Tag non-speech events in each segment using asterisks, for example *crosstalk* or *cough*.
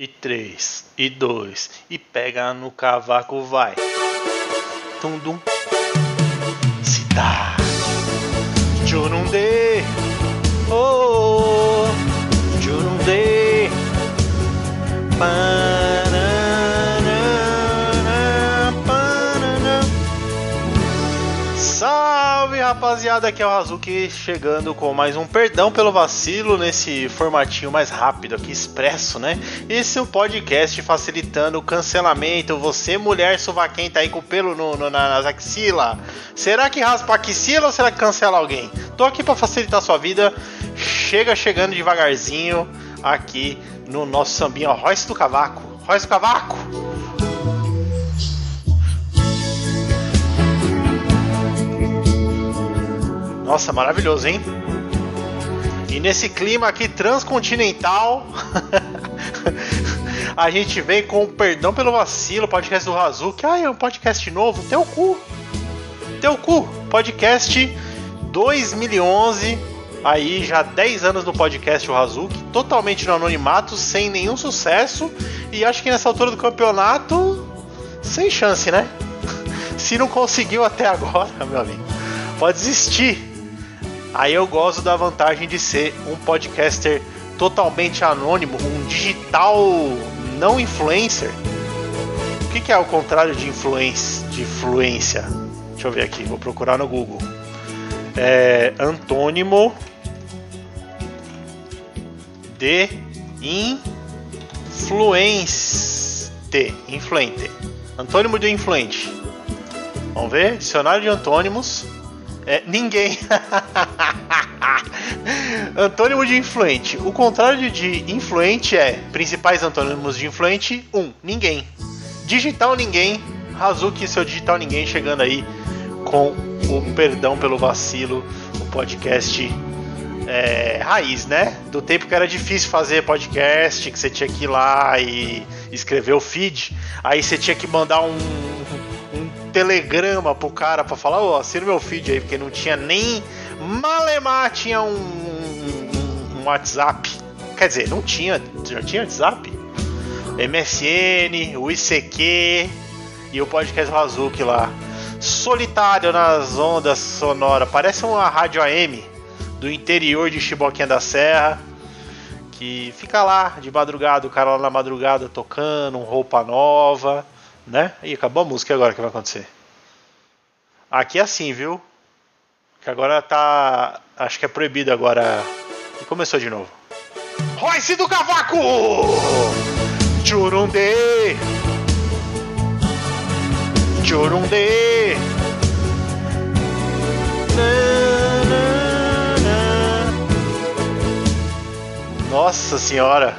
e três, e dois, e pega no cavaco, vai. Tundum. Cidade. Jurundê. Oh, Jurundê. Panana, panana. Salve rapaziada, aqui é o Hazuki chegando com mais um perdão pelo vacilo nesse formatinho mais rápido aqui, expresso, né? Esse é o podcast facilitando o cancelamento. Você, mulher suvaquenta aí com pelo no, no, nas axilas, será que raspa axila ou será que cancela alguém? Tô aqui para facilitar sua vida. Chega chegando devagarzinho aqui no nosso sambinha Royce do Cavaco. Royce do Cavaco! Nossa, maravilhoso, hein? E nesse clima aqui transcontinental, *laughs* a gente vem com perdão pelo vacilo, podcast do Razuki. Ah, é um podcast novo? Teu cu! Teu cu! Podcast 2011, aí já 10 anos do podcast o Hazuki, totalmente no anonimato, sem nenhum sucesso, e acho que nessa altura do campeonato, sem chance, né? *laughs* Se não conseguiu até agora, *laughs* meu amigo, pode desistir. Aí eu gosto da vantagem de ser um podcaster totalmente anônimo, um digital não influencer. O que, que é o contrário de influência? De influência? Deixa eu ver aqui, vou procurar no Google. É antônimo de influente. Influente. Antônimo de influente. Vamos ver? Dicionário de antônimos. É, ninguém. *laughs* Antônimo de influente. O contrário de influente é principais antônimos de influente: um, ninguém. Digital ninguém. Hazuki, seu digital ninguém, chegando aí com o perdão pelo vacilo, o podcast é, raiz, né? Do tempo que era difícil fazer podcast, que você tinha que ir lá e escrever o feed, aí você tinha que mandar um telegrama pro cara pra falar, ó, oh, assina meu feed aí, porque não tinha nem. Malemar tinha um, um, um WhatsApp. Quer dizer, não tinha. Já tinha WhatsApp? MSN, o ICQ e o podcast Razuki lá. Solitário nas ondas sonoras. Parece uma rádio AM do interior de Chiboquinha da Serra. Que fica lá de madrugada, o cara lá na madrugada tocando, roupa nova, né? E acabou a música agora que vai acontecer. Aqui é assim, viu? Que agora tá. Acho que é proibido agora. E começou de novo. Royce do Cavaco! Churundê! Churundê! Nossa senhora!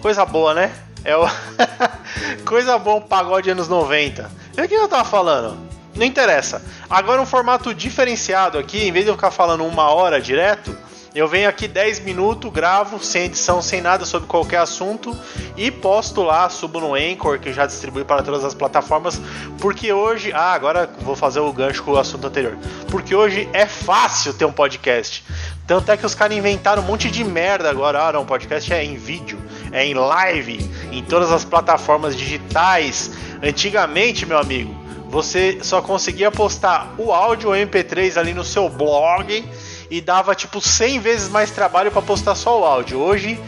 Coisa boa, né? É o... *laughs* Coisa boa pagode anos 90. E o que eu tava falando? Não interessa. Agora um formato diferenciado aqui, em vez de eu ficar falando uma hora direto, eu venho aqui 10 minutos, gravo sem edição, sem nada sobre qualquer assunto e posto lá, subo no Anchor, que já distribui para todas as plataformas, porque hoje, ah, agora vou fazer o gancho com o assunto anterior. Porque hoje é fácil ter um podcast. Tanto é que os caras inventaram um monte de merda agora. Ah, não, podcast é em vídeo, é em live, em todas as plataformas digitais. Antigamente, meu amigo, você só conseguia postar o áudio MP3 ali no seu blog e dava tipo 100 vezes mais trabalho para postar só o áudio. Hoje,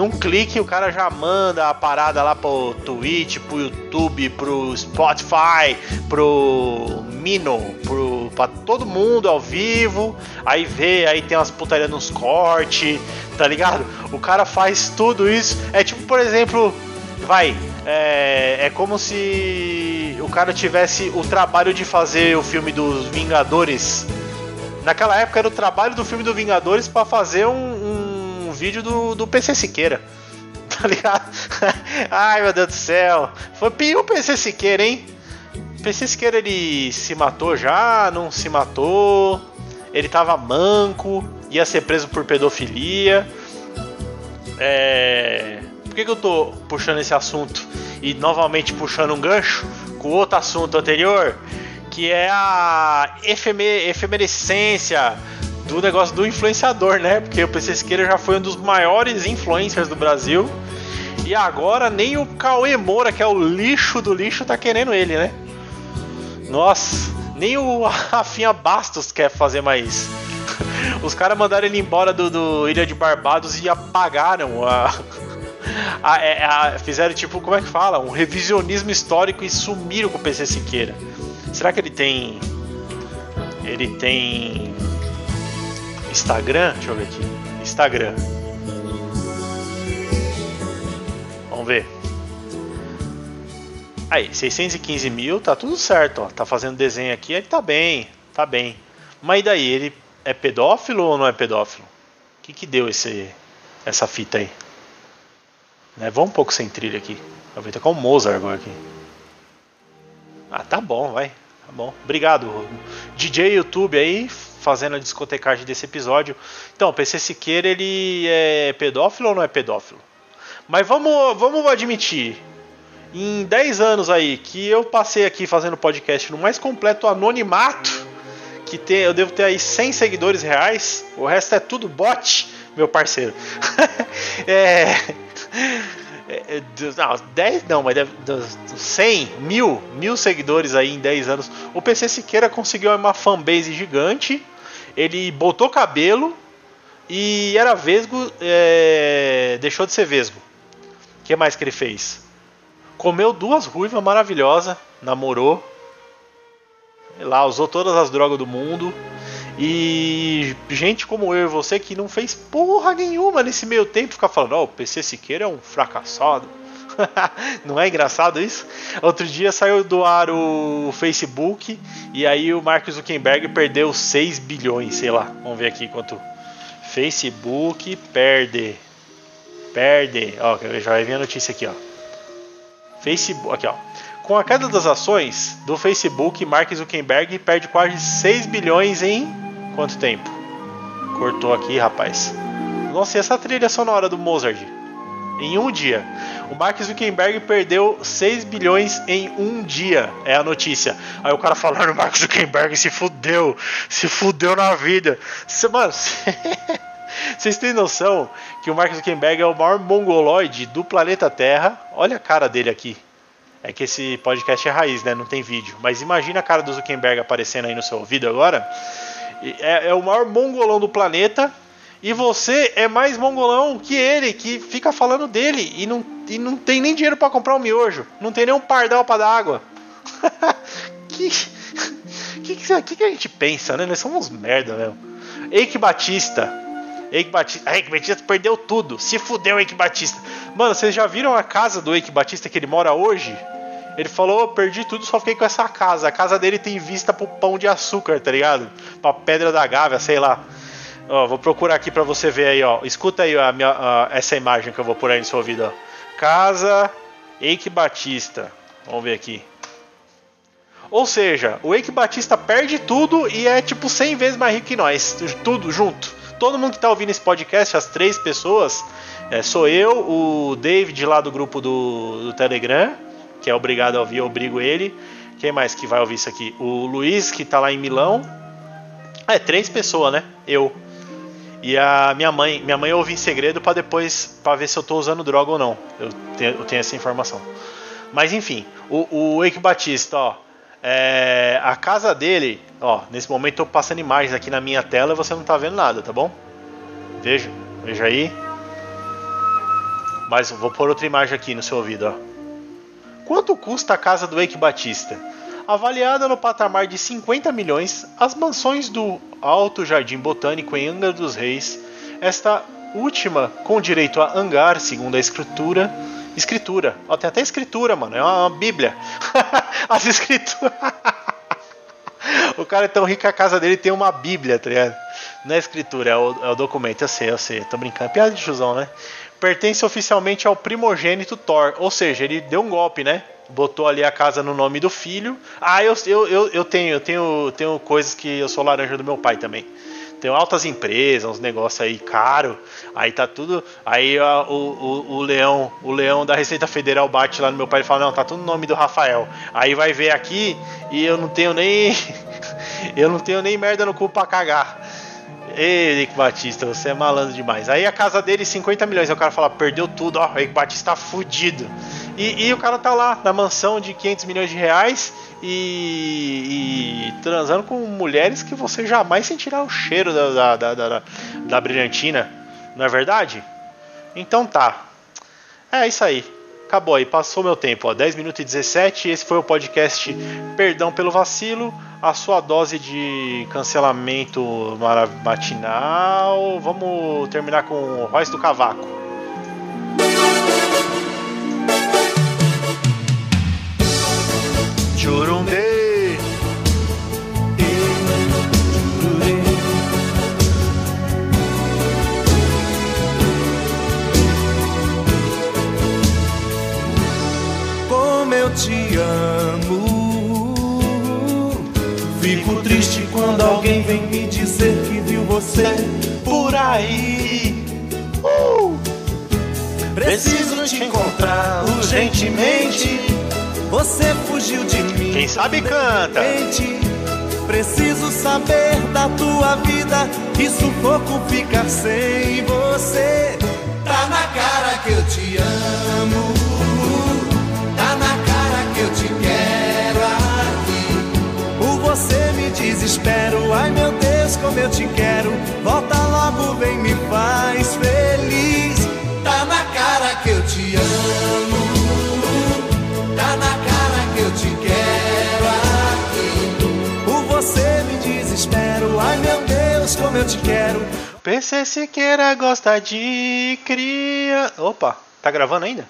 num clique, o cara já manda a parada lá pro Twitch, pro YouTube, pro Spotify, pro Mino, pro, pra todo mundo ao vivo. Aí vê, aí tem umas putarias nos cortes, tá ligado? O cara faz tudo isso. É tipo, por exemplo, vai, é, é como se o cara tivesse o trabalho de fazer o filme dos Vingadores. Naquela época era o trabalho do filme dos Vingadores para fazer um, um, vídeo do, do PC Siqueira. *laughs* Tá ligado? Ai meu Deus do céu. Foi pior o PC Siqueira, hein? O PC Siqueira ele se matou já? Não se matou? Ele tava manco, ia ser preso por pedofilia. É por que, que eu tô puxando esse assunto e novamente puxando um gancho com outro assunto anterior, que é a efemer efemerescência do negócio do influenciador, né? Porque o PC Siqueira já foi um dos maiores influencers do Brasil E agora nem o Cauê Moura, que é o lixo do lixo, tá querendo ele, né? Nossa, nem o *laughs* Rafinha Bastos quer fazer mais. *laughs* Os caras mandaram ele embora do, do, Ilha de Barbados e apagaram a, *laughs* a, é, a, Fizeram tipo, como é que fala? Um revisionismo histórico e sumiram com o PC Siqueira. Será que ele tem. Ele tem. Instagram? Deixa eu ver aqui. Instagram. Vamos ver. Aí, 615 mil, tá tudo certo, ó. Tá fazendo desenho aqui, ele tá bem, tá bem. Mas e daí, ele é pedófilo ou não é pedófilo? O que que deu esse, essa fita aí? Né, vamos um pouco sem trilha aqui. Aproveita com o Mozart agora aqui. Ah, tá bom, vai. Tá bom. Obrigado, DJ YouTube aí, fazendo a discotecagem desse episódio. Então, PC Siqueira, ele é pedófilo ou não é pedófilo? Mas vamos, vamos admitir, em 10 anos aí que eu passei aqui fazendo podcast no mais completo anonimato, que tem, eu devo ter aí 100 seguidores reais, o resto é tudo bot, meu parceiro. *laughs* é, é, não, 10 não, mas deve, 100, mil, mil seguidores aí em 10 anos. O PC Siqueira conseguiu uma fanbase gigante, ele botou cabelo e era vesgo, é, deixou de ser vesgo. O que mais que ele fez? Comeu duas ruivas maravilhosas, namorou, lá usou todas as drogas do mundo. E gente como eu e você que não fez porra nenhuma nesse meio tempo ficar falando, ó, oh, o PC Siqueira é um fracassado. *laughs* não é engraçado isso? Outro dia saiu do ar o Facebook e aí o Mark Zuckerberg perdeu 6 bilhões, sei lá. Vamos ver aqui quanto. Facebook perde. Perde. Ó, já vai vir a notícia aqui, ó. Facebook, aqui ó. Com a queda das ações do Facebook, Mark Zuckerberg perde quase 6 bilhões em quanto tempo? Cortou aqui, rapaz. Nossa, e essa trilha sonora do Mozart? Em um dia. O Mark Zuckerberg perdeu 6 bilhões em um dia. É a notícia. Aí o cara falando, Mark Zuckerberg se fudeu. Se fudeu na vida. Cê, mano, *laughs* vocês têm noção que o Mark Zuckerberg é o maior mongoloide do planeta Terra. Olha a cara dele aqui. É que esse podcast é raiz, né? Não tem vídeo. Mas imagina a cara do Zuckerberg aparecendo aí no seu ouvido agora. É, é o maior mongolão do planeta. E você é mais mongolão que ele, que fica falando dele e não, e não tem nem dinheiro para comprar um miojo. Não tem nem um pardal para dar água. *laughs* que, que, que, que, a gente pensa, né? Nós somos merda, velho. Eike Batista Eike Batista. Eike Batista perdeu tudo. Se fudeu Eike Batista. Mano, vocês já viram a casa do Eike Batista que ele mora hoje? Ele falou, perdi tudo, só fiquei com essa casa. A casa dele tem vista pro pão de açúcar, tá ligado? Pra pedra da Gávea, sei lá. Ó, vou procurar aqui pra você ver aí, ó. Escuta aí a minha, a, essa imagem que eu vou pôr aí no seu ouvido, ó. Casa Eike Batista. Vamos ver aqui. Ou seja, o Eike Batista perde tudo e é tipo 100 vezes mais rico que nós. Tudo junto todo mundo que está ouvindo esse podcast, as três pessoas, é, sou eu, o David lá do grupo do, do Telegram, que é obrigado a ouvir, eu obrigo ele. Quem mais que vai ouvir isso aqui? O Luiz, que está lá em Milão. É, três pessoas, né? Eu. E a minha mãe, minha mãe ouve em segredo para depois para ver se eu estou usando droga ou não. Eu tenho, eu tenho essa informação. Mas enfim, o, o Eike Batista, ó, é, a casa dele, ó, nesse momento eu tô passando imagens aqui na minha tela e você não tá vendo nada, tá bom? Veja, veja aí. Mas vou pôr outra imagem aqui no seu ouvido, ó. Quanto custa a casa do Eike Batista? Avaliada no patamar de 50 milhões, as mansões do Alto Jardim Botânico em Angra dos Reis, esta última com direito a hangar, segundo a escritura, Escritura. Ó, tem até escritura, mano. É uma, uma bíblia. *laughs* As escrituras. *laughs* o cara é tão rico que a casa dele tem uma bíblia, tá ligado? Não é escritura, é o, é o documento. Eu sei, eu sei. Tô brincando. Piada de chuzão, né? Pertence oficialmente ao primogênito Thor. Ou seja, ele deu um golpe, né? Botou ali a casa no nome do filho. Ah, eu, eu, eu, eu tenho, eu tenho, tenho coisas que eu sou laranja do meu pai também tem altas empresas, uns negócios aí caro. Aí tá tudo. Aí a, o, o, o, leão, o leão da Receita Federal bate lá no meu pai e fala: Não, tá tudo no nome do Rafael. Aí vai ver aqui e eu não tenho nem. *laughs* eu não tenho nem merda no cu pra cagar. Ei, Batista, você é malandro demais. Aí a casa dele, 50 milhões. Aí o cara fala, perdeu tudo, ó, o Rick Batista tá fudido. E, e, o cara tá lá na mansão de 500 milhões de reais e, e transando com mulheres que você jamais sentirá o cheiro da, da, da, da, da brilhantina. Não é verdade? Então tá. É isso aí. Acabou aí, passou meu tempo, ó, 10 minutos e 17. Esse foi o podcast Perdão pelo Vacilo, a sua dose de cancelamento matinal. Vamos terminar com o Royce do Cavaco. Churundê. Dizer que viu você por aí. Uh! Preciso te encontrar urgentemente. Você fugiu de mim. Quem sabe canta. Preciso saber da tua vida. Que sufoco ficar sem você. Tá na cara que eu te amo. você me desespero. Ai meu Deus, como eu te quero. Volta logo, vem, me faz feliz. Tá na cara que eu te amo. Tá na cara que eu te quero aqui. Por você me desespero. Ai meu Deus, como eu te quero. PC Siqueira gosta de cria. Opa, tá gravando ainda?